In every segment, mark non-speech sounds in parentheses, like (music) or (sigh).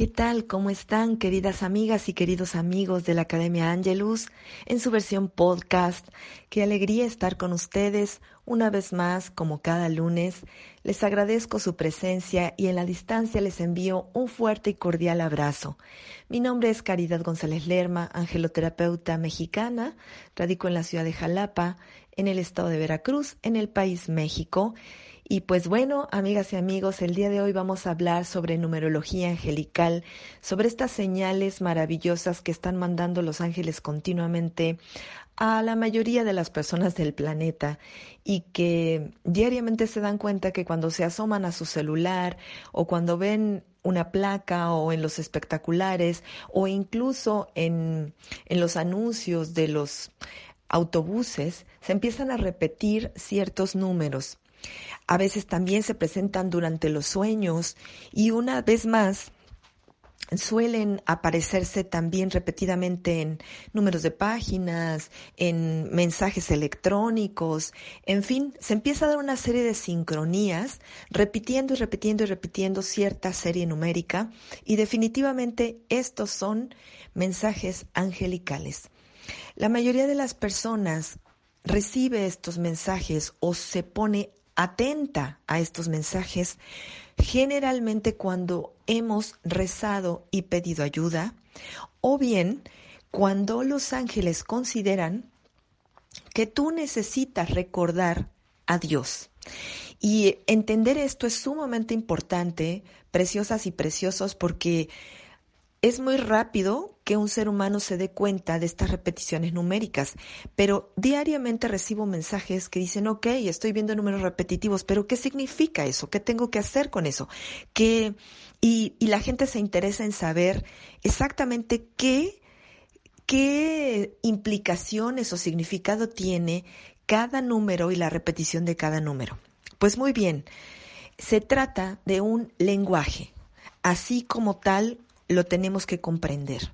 ¿Qué tal? ¿Cómo están, queridas amigas y queridos amigos de la Academia Angelus en su versión podcast? Qué alegría estar con ustedes una vez más, como cada lunes. Les agradezco su presencia y en la distancia les envío un fuerte y cordial abrazo. Mi nombre es Caridad González Lerma, angeloterapeuta mexicana. Radico en la ciudad de Jalapa, en el estado de Veracruz, en el país México. Y pues bueno, amigas y amigos, el día de hoy vamos a hablar sobre numerología angelical, sobre estas señales maravillosas que están mandando los ángeles continuamente a la mayoría de las personas del planeta y que diariamente se dan cuenta que cuando se asoman a su celular o cuando ven una placa o en los espectaculares o incluso en, en los anuncios de los autobuses, se empiezan a repetir ciertos números. A veces también se presentan durante los sueños y una vez más suelen aparecerse también repetidamente en números de páginas, en mensajes electrónicos, en fin, se empieza a dar una serie de sincronías, repitiendo y repitiendo y repitiendo cierta serie numérica y definitivamente estos son mensajes angelicales. La mayoría de las personas recibe estos mensajes o se pone atenta a estos mensajes, generalmente cuando hemos rezado y pedido ayuda, o bien cuando los ángeles consideran que tú necesitas recordar a Dios. Y entender esto es sumamente importante, preciosas y preciosos, porque es muy rápido que un ser humano se dé cuenta de estas repeticiones numéricas, pero diariamente recibo mensajes que dicen, ok, estoy viendo números repetitivos, pero ¿qué significa eso? ¿Qué tengo que hacer con eso? ¿Qué? Y, y la gente se interesa en saber exactamente qué, qué implicaciones o significado tiene cada número y la repetición de cada número. Pues muy bien, se trata de un lenguaje, así como tal lo tenemos que comprender.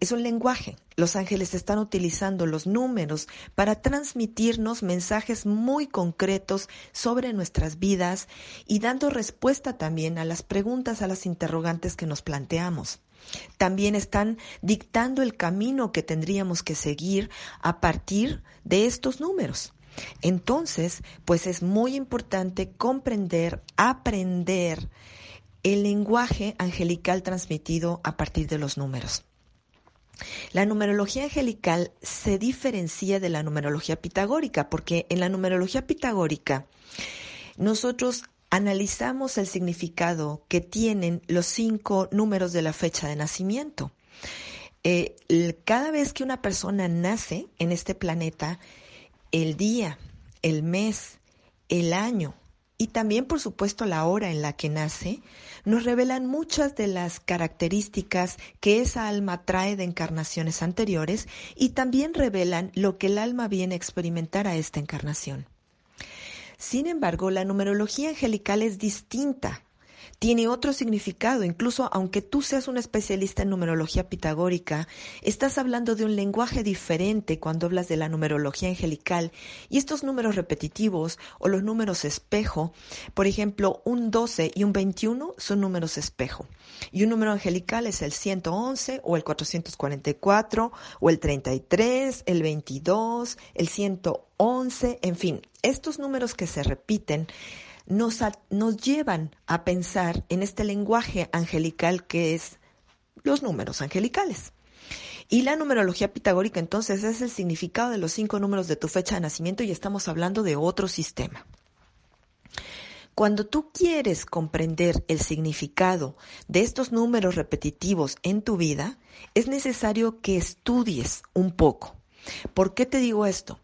Es un lenguaje. Los ángeles están utilizando los números para transmitirnos mensajes muy concretos sobre nuestras vidas y dando respuesta también a las preguntas, a las interrogantes que nos planteamos. También están dictando el camino que tendríamos que seguir a partir de estos números. Entonces, pues es muy importante comprender, aprender el lenguaje angelical transmitido a partir de los números. La numerología angelical se diferencia de la numerología pitagórica porque en la numerología pitagórica nosotros analizamos el significado que tienen los cinco números de la fecha de nacimiento. Eh, cada vez que una persona nace en este planeta, el día, el mes, el año y también por supuesto la hora en la que nace, nos revelan muchas de las características que esa alma trae de encarnaciones anteriores y también revelan lo que el alma viene a experimentar a esta encarnación. Sin embargo, la numerología angelical es distinta tiene otro significado. Incluso aunque tú seas un especialista en numerología pitagórica, estás hablando de un lenguaje diferente cuando hablas de la numerología angelical. Y estos números repetitivos o los números espejo, por ejemplo, un 12 y un 21 son números espejo. Y un número angelical es el 111 o el 444 o el 33, el 22, el 111, en fin, estos números que se repiten nos, nos llevan a pensar en este lenguaje angelical que es los números angelicales. Y la numerología pitagórica entonces es el significado de los cinco números de tu fecha de nacimiento y estamos hablando de otro sistema. Cuando tú quieres comprender el significado de estos números repetitivos en tu vida, es necesario que estudies un poco. ¿Por qué te digo esto?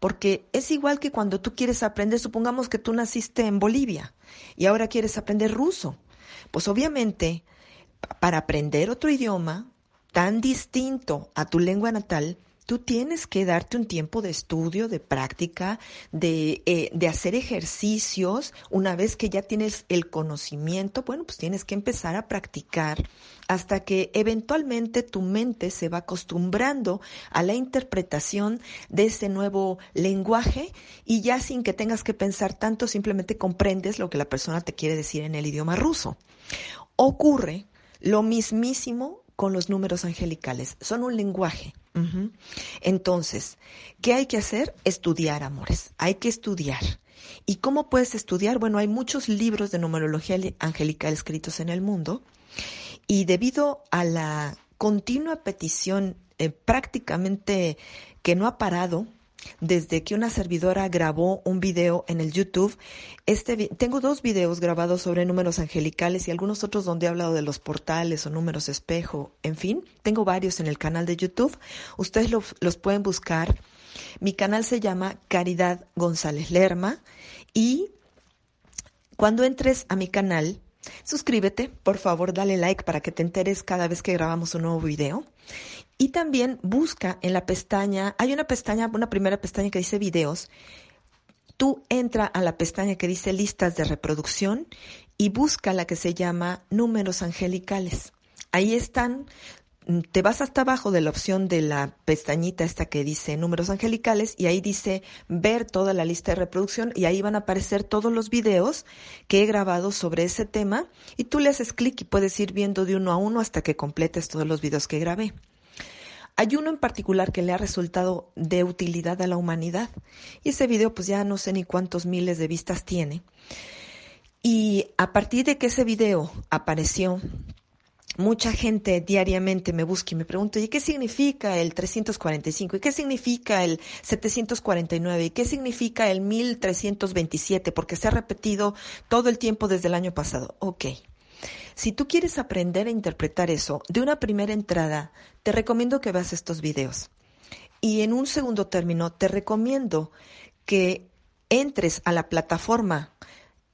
Porque es igual que cuando tú quieres aprender, supongamos que tú naciste en Bolivia y ahora quieres aprender ruso. Pues obviamente, para aprender otro idioma tan distinto a tu lengua natal, tú tienes que darte un tiempo de estudio, de práctica, de, eh, de, hacer ejercicios. Una vez que ya tienes el conocimiento, bueno, pues tienes que empezar a practicar hasta que eventualmente tu mente se va acostumbrando a la interpretación de ese nuevo lenguaje y ya sin que tengas que pensar tanto, simplemente comprendes lo que la persona te quiere decir en el idioma ruso. Ocurre lo mismísimo con los números angelicales. Son un lenguaje. Entonces, ¿qué hay que hacer? Estudiar, amores. Hay que estudiar. ¿Y cómo puedes estudiar? Bueno, hay muchos libros de numerología angelical escritos en el mundo y debido a la continua petición eh, prácticamente que no ha parado desde que una servidora grabó un video en el YouTube. Este, tengo dos videos grabados sobre números angelicales y algunos otros donde he hablado de los portales o números espejo. En fin, tengo varios en el canal de YouTube. Ustedes los pueden buscar. Mi canal se llama Caridad González Lerma y cuando entres a mi canal, suscríbete, por favor, dale like para que te enteres cada vez que grabamos un nuevo video. Y también busca en la pestaña, hay una pestaña, una primera pestaña que dice videos. Tú entra a la pestaña que dice listas de reproducción y busca la que se llama números angelicales. Ahí están, te vas hasta abajo de la opción de la pestañita esta que dice números angelicales y ahí dice ver toda la lista de reproducción y ahí van a aparecer todos los videos que he grabado sobre ese tema y tú le haces clic y puedes ir viendo de uno a uno hasta que completes todos los videos que grabé. Hay uno en particular que le ha resultado de utilidad a la humanidad y ese video pues ya no sé ni cuántos miles de vistas tiene. Y a partir de que ese video apareció, mucha gente diariamente me busca y me pregunta, ¿y qué significa el 345? ¿Y qué significa el 749? ¿Y qué significa el 1327? Porque se ha repetido todo el tiempo desde el año pasado. Ok. Si tú quieres aprender a interpretar eso, de una primera entrada, te recomiendo que veas estos videos. Y en un segundo término, te recomiendo que entres a la plataforma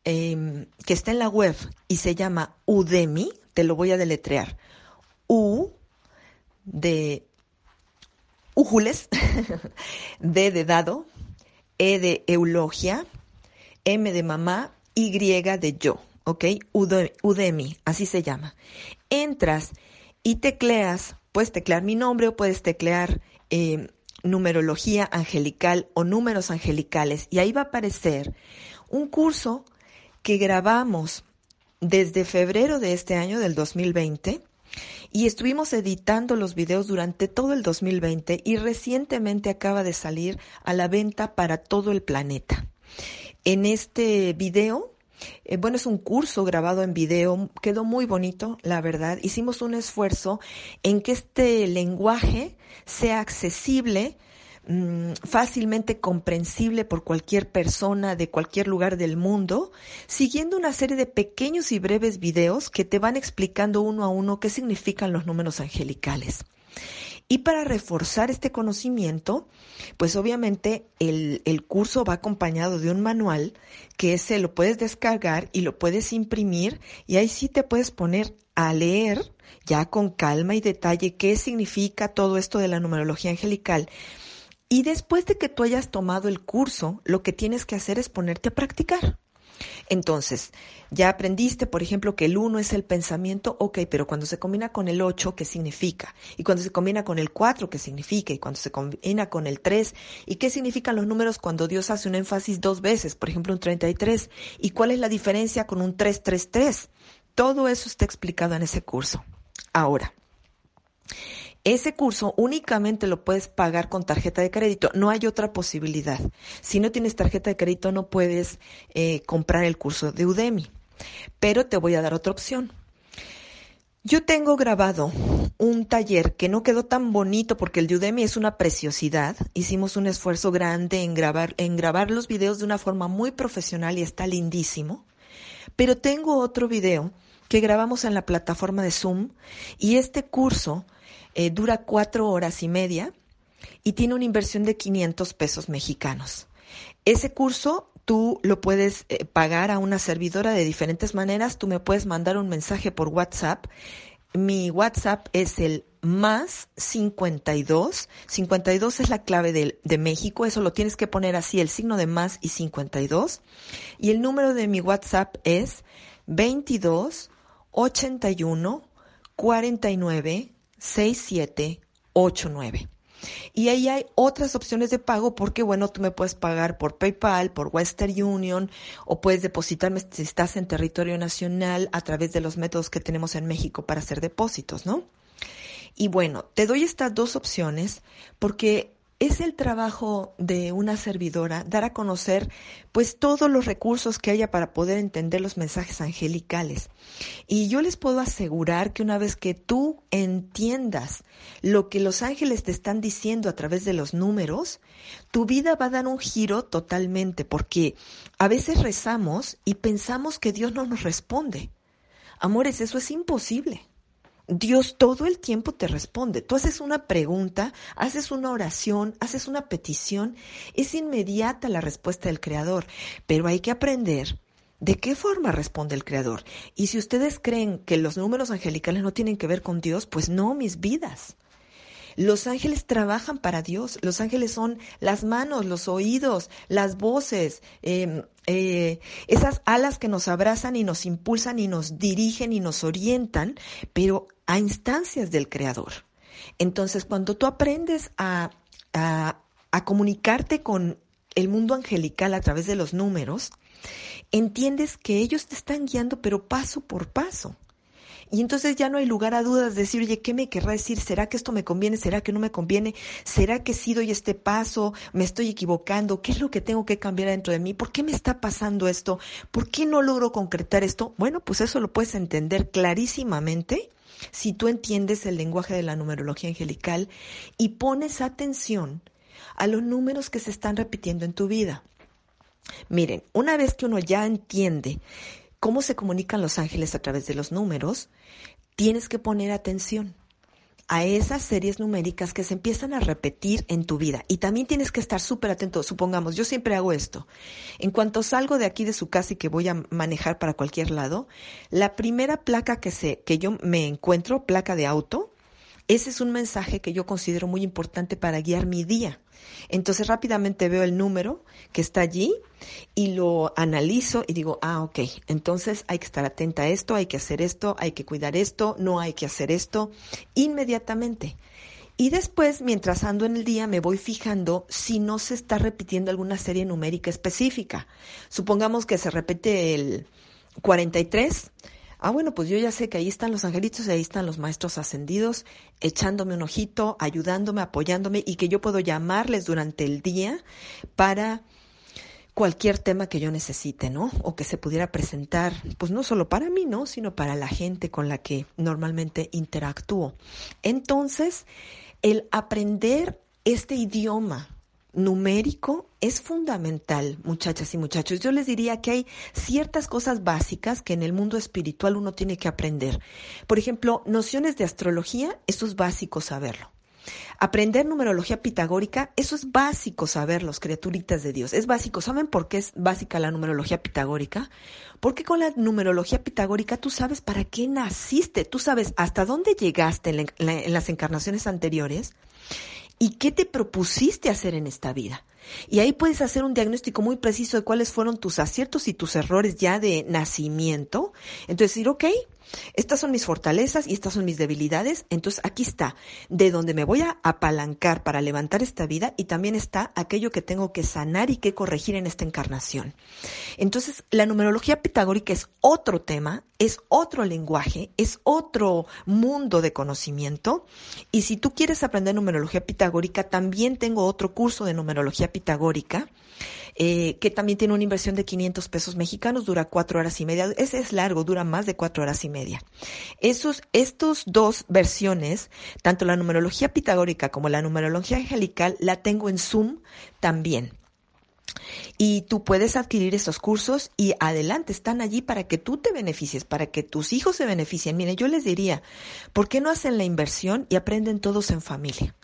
em, que está en la web y se llama Udemy, te lo voy a deletrear. U de Ujules, (laughs) D de dado, E de eulogia, M de mamá, Y de yo. ¿Ok? Udemy, así se llama. Entras y tecleas, puedes teclear mi nombre o puedes teclear eh, numerología angelical o números angelicales y ahí va a aparecer un curso que grabamos desde febrero de este año del 2020 y estuvimos editando los videos durante todo el 2020 y recientemente acaba de salir a la venta para todo el planeta. En este video eh, bueno, es un curso grabado en video, quedó muy bonito, la verdad. Hicimos un esfuerzo en que este lenguaje sea accesible, mm, fácilmente comprensible por cualquier persona de cualquier lugar del mundo, siguiendo una serie de pequeños y breves videos que te van explicando uno a uno qué significan los números angelicales. Y para reforzar este conocimiento, pues obviamente el, el, curso va acompañado de un manual que ese lo puedes descargar y lo puedes imprimir y ahí sí te puedes poner a leer ya con calma y detalle qué significa todo esto de la numerología angelical. Y después de que tú hayas tomado el curso, lo que tienes que hacer es ponerte a practicar. Entonces, ya aprendiste, por ejemplo, que el 1 es el pensamiento, ok, pero cuando se combina con el 8, ¿qué significa? Y cuando se combina con el 4, ¿qué significa? Y cuando se combina con el 3, ¿y qué significan los números cuando Dios hace un énfasis dos veces? Por ejemplo, un 33. ¿Y cuál es la diferencia con un 333? Todo eso está explicado en ese curso. Ahora, ese curso únicamente lo puedes pagar con tarjeta de crédito, no hay otra posibilidad. Si no tienes tarjeta de crédito no puedes eh, comprar el curso de Udemy. Pero te voy a dar otra opción. Yo tengo grabado un taller que no quedó tan bonito porque el de Udemy es una preciosidad. Hicimos un esfuerzo grande en grabar, en grabar los videos de una forma muy profesional y está lindísimo. Pero tengo otro video que grabamos en la plataforma de Zoom y este curso eh, dura cuatro horas y media y tiene una inversión de 500 pesos mexicanos. Ese curso tú lo puedes eh, pagar a una servidora de diferentes maneras. Tú me puedes mandar un mensaje por WhatsApp. Mi WhatsApp es el más 52. 52 es la clave de, de, México. Eso lo tienes que poner así, el signo de más y 52. Y el número de mi WhatsApp es 22 81 49 67 89. Y ahí hay otras opciones de pago porque, bueno, tú me puedes pagar por PayPal, por Western Union o puedes depositarme si estás en territorio nacional a través de los métodos que tenemos en México para hacer depósitos, ¿no? Y bueno, te doy estas dos opciones porque es el trabajo de una servidora dar a conocer pues todos los recursos que haya para poder entender los mensajes angelicales. Y yo les puedo asegurar que una vez que tú entiendas lo que los ángeles te están diciendo a través de los números, tu vida va a dar un giro totalmente porque a veces rezamos y pensamos que Dios no nos responde. Amores, eso es imposible. Dios todo el tiempo te responde. Tú haces una pregunta, haces una oración, haces una petición, es inmediata la respuesta del Creador, pero hay que aprender de qué forma responde el Creador. Y si ustedes creen que los números angelicales no tienen que ver con Dios, pues no, mis vidas. Los ángeles trabajan para Dios. Los ángeles son las manos, los oídos, las voces, em, eh, esas alas que nos abrazan y nos impulsan y nos dirigen y nos orientan, pero a instancias del Creador. Entonces, cuando tú aprendes a, a, comunicarte con el mundo angelical a través de los números, entiendes que ellos te están guiando, pero paso por paso. Y entonces ya no hay lugar a dudas de decir, oye, ¿qué me querrá decir? ¿Será que esto me conviene? ¿Será que no me conviene? ¿Será que sí doy este paso? ¿Me estoy equivocando? ¿Qué es lo que tengo que cambiar dentro de mí? ¿Por qué me está pasando esto? ¿Por qué no logro concretar esto? Bueno, pues eso lo puedes entender clarísimamente si tú entiendes el lenguaje de la numerología angelical y pones atención a los números que se están repitiendo en tu vida. Miren, una vez que uno ya entiende cómo se comunican los ángeles a través de los números, tienes que poner atención a esas series numéricas que se empiezan a repetir en tu vida. Y también tienes que estar súper atento. Supongamos, yo siempre hago esto. En cuanto salgo de aquí de su casa y que voy a manejar para cualquier lado, la primera placa que, se, que yo me encuentro, placa de auto, ese es un mensaje que yo considero muy importante para guiar mi día. Entonces rápidamente veo el número que está allí y lo analizo y digo, ah, ok, entonces hay que estar atenta a esto, hay que hacer esto, hay que cuidar esto, no hay que hacer esto, inmediatamente. Y después, mientras ando en el día, me voy fijando si no se está repitiendo alguna serie numérica específica. Supongamos que se repite el 43 Ah, bueno, pues yo ya sé que ahí están los angelitos y ahí están los maestros ascendidos, echándome un ojito, ayudándome, apoyándome y que yo puedo llamarles durante el día para cualquier tema que yo necesite, ¿no? O que se pudiera presentar, pues no solo para mí, ¿no? Sino para la gente con la que normalmente interactúo. Entonces, el aprender este idioma numérico es fundamental, muchachas y muchachos. Yo les diría que hay ciertas cosas básicas que en el mundo espiritual uno tiene que aprender. Por ejemplo, nociones de astrología, eso es básico saberlo. Aprender numerología pitagórica, eso es básico saberlos, criaturitas de Dios. Es básico. ¿Saben por qué es básica la numerología pitagórica? Porque con la numerología pitagórica tú sabes para qué naciste, tú sabes hasta dónde llegaste en las encarnaciones anteriores y qué te propusiste hacer en esta vida. Y ahí puedes hacer un diagnóstico muy preciso de cuáles fueron tus aciertos y tus errores ya de nacimiento. Entonces decir, ok, estas son mis fortalezas y estas son mis debilidades. Entonces aquí está, de donde me voy a apalancar para levantar esta vida y también está aquello que tengo que sanar y que corregir en esta encarnación. Entonces la numerología pitagórica es otro tema, es otro lenguaje, es otro mundo de conocimiento. Y si tú quieres aprender numerología pitagórica, también tengo otro curso de numerología pitagórica eh, que también tiene una inversión de 500 pesos mexicanos, dura cuatro horas y media. Ese es largo, dura más de cuatro horas y media. Esos, estos dos versiones, tanto la numerología pitagórica como la numerología angelical, la tengo en Zoom también. Y tú puedes adquirir estos cursos y adelante, están allí para que tú te beneficies, para que tus hijos se beneficien. Mire, yo les diría, ¿por qué no hacen la inversión y aprenden todos en familia?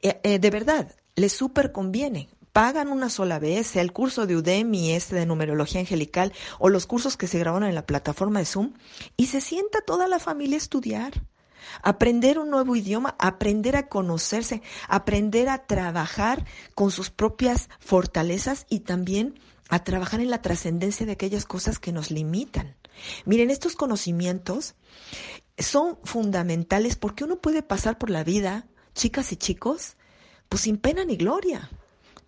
Eh, eh, de verdad, les súper conviene pagan una sola vez, sea el curso de Udemy, este de numerología angelical, o los cursos que se graban en la plataforma de Zoom, y se sienta toda la familia a estudiar. Aprender un nuevo idioma, aprender a conocerse, aprender a trabajar con sus propias fortalezas y también a trabajar en la trascendencia de aquellas cosas que nos limitan. Miren, estos conocimientos son fundamentales porque uno puede pasar por la vida, chicas y chicos, pues sin pena ni gloria.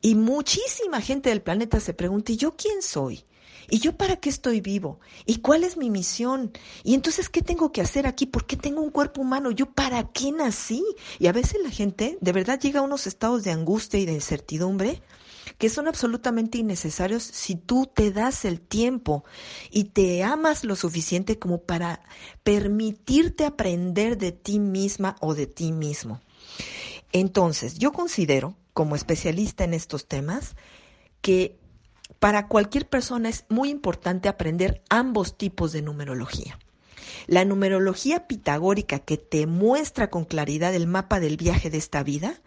Y muchísima gente del planeta se pregunta, ¿y yo quién soy? ¿Y yo para qué estoy vivo? ¿Y cuál es mi misión? ¿Y entonces qué tengo que hacer aquí? ¿Por qué tengo un cuerpo humano? ¿Yo para qué nací? Y a veces la gente de verdad llega a unos estados de angustia y de incertidumbre que son absolutamente innecesarios si tú te das el tiempo y te amas lo suficiente como para permitirte aprender de ti misma o de ti mismo. Entonces, yo considero, como especialista en estos temas, que para cualquier persona es muy importante aprender ambos tipos de numerología. La numerología pitagórica que te muestra con claridad el mapa del viaje de esta vida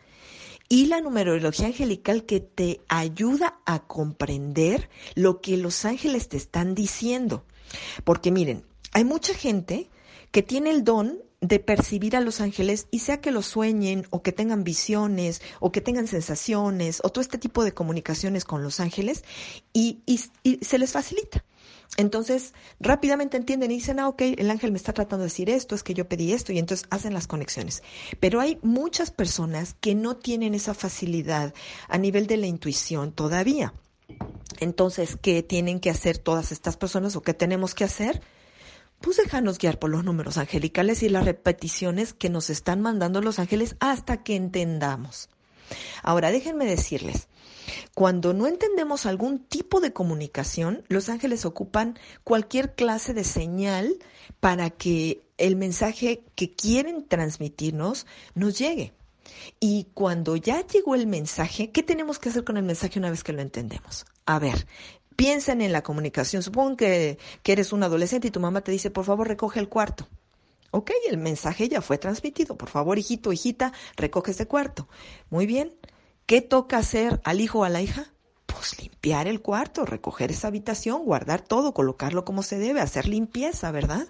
y la numerología angelical que te ayuda a comprender lo que los ángeles te están diciendo. Porque miren, hay mucha gente que tiene el don de percibir a los ángeles y sea que lo sueñen o que tengan visiones o que tengan sensaciones o todo este tipo de comunicaciones con los ángeles y, se les facilita. Entonces, rápidamente entienden y dicen, ah, ok, el ángel me está tratando de decir esto, es que yo pedí esto, y entonces hacen las conexiones. Pero hay muchas personas que no tienen esa facilidad a nivel de la intuición todavía. Entonces, ¿qué tienen que hacer todas estas personas o qué tenemos que hacer? Pues déjanos guiar por los números angelicales y las repeticiones que nos están mandando los ángeles hasta que entendamos. Ahora, déjenme decirles, cuando no entendemos algún tipo de comunicación, los ángeles ocupan cualquier clase de señal para que el mensaje que quieren transmitirnos nos llegue. Y cuando ya llegó el mensaje, ¿qué tenemos que hacer con el mensaje una vez que lo entendemos? A ver, piensen en la comunicación. Supongo que, eres un adolescente y tu mamá te dice, por favor, recoge el cuarto. Ok, el mensaje ya fue transmitido. Por favor, hijito, hijita, recoge ese cuarto. Muy bien. ¿Qué toca hacer al hijo o a la hija? Pues limpiar el cuarto, recoger esa habitación, guardar todo, colocarlo como se debe, hacer limpieza, ¿verdad?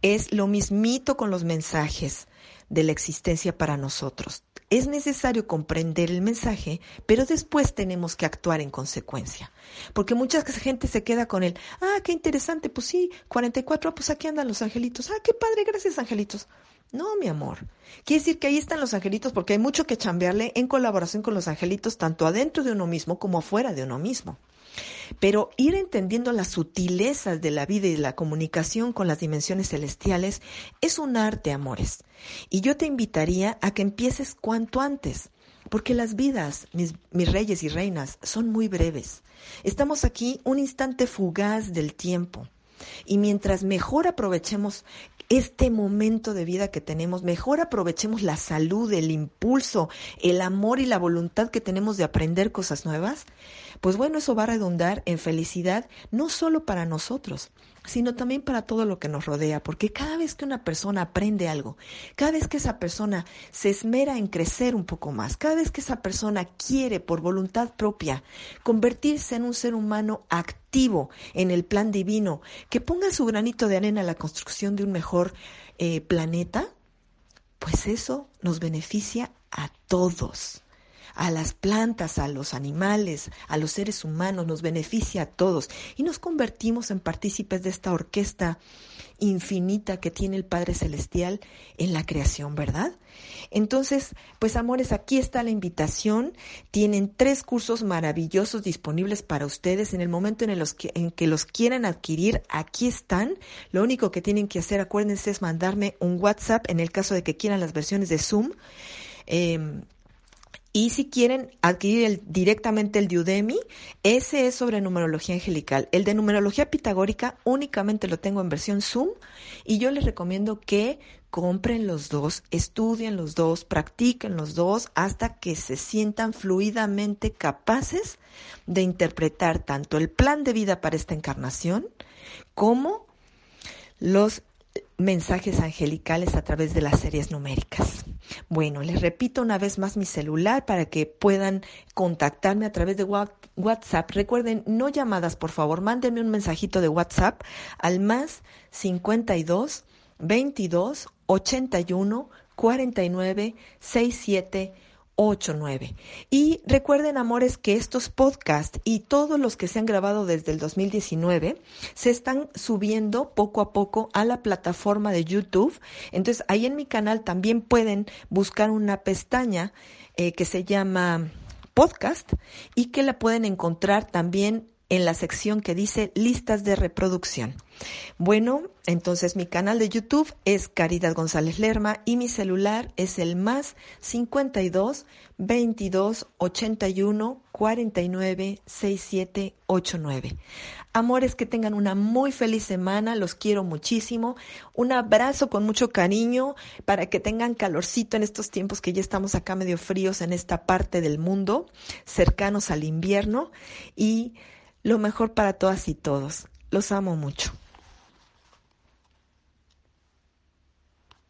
Es lo mismito con los mensajes de la existencia para nosotros. Es necesario comprender el mensaje, pero después tenemos que actuar en consecuencia. Porque mucha gente se queda con el, ah, qué interesante, pues sí, 44, ah, pues aquí andan los angelitos. Ah, qué padre, gracias angelitos. No, mi amor. Quiere decir que ahí están los angelitos porque hay mucho que chambearle en colaboración con los angelitos, tanto adentro de uno mismo como afuera de uno mismo. Pero ir entendiendo las sutilezas de la vida y la comunicación con las dimensiones celestiales es un arte, amores. Y yo te invitaría a que empieces cuanto antes, porque las vidas, mis, mis reyes y reinas, son muy breves. Estamos aquí un instante fugaz del tiempo. Y mientras mejor aprovechemos este momento de vida que tenemos, mejor aprovechemos la salud, el impulso, el amor y la voluntad que tenemos de aprender cosas nuevas, pues bueno, eso va a redundar en felicidad no solo para nosotros, sino también para todo lo que nos rodea, porque cada vez que una persona aprende algo, cada vez que esa persona se esmera en crecer un poco más, cada vez que esa persona quiere por voluntad propia convertirse en un ser humano activo en el plan divino, que ponga su granito de arena en la construcción de un mejor eh, planeta, pues eso nos beneficia a todos a las plantas, a los animales, a los seres humanos, nos beneficia a todos y nos convertimos en partícipes de esta orquesta infinita que tiene el Padre Celestial en la creación, ¿verdad? Entonces, pues amores, aquí está la invitación. Tienen tres cursos maravillosos disponibles para ustedes en el momento en, los que, en que los quieran adquirir. Aquí están. Lo único que tienen que hacer, acuérdense, es mandarme un WhatsApp en el caso de que quieran las versiones de Zoom. Eh, y si quieren adquirir directamente el de Udemy, ese es sobre numerología angelical. El de numerología pitagórica únicamente lo tengo en versión Zoom y yo les recomiendo que compren los dos, estudien los dos, practiquen los dos hasta que se sientan fluidamente capaces de interpretar tanto el plan de vida para esta encarnación como los mensajes angelicales a través de las series numéricas. Bueno, les repito una vez más mi celular para que puedan contactarme a través de WhatsApp. Recuerden, no llamadas, por favor, mándenme un mensajito de WhatsApp al más 52 22 81 49 67 89. Y recuerden, amores, que estos podcasts y todos los que se han grabado desde el 2019 se están subiendo poco a poco a la plataforma de YouTube. Entonces, ahí en mi canal también pueden buscar una pestaña eh, que se llama podcast y que la pueden encontrar también en la sección que dice listas de reproducción. Bueno, entonces mi canal de YouTube es Caridad González Lerma y mi celular es el más 52 22 81 49 67 89. Amores, que tengan una muy feliz semana, los quiero muchísimo. Un abrazo con mucho cariño para que tengan calorcito en estos tiempos que ya estamos acá medio fríos en esta parte del mundo, cercanos al invierno y lo mejor para todas y todos. Los amo mucho.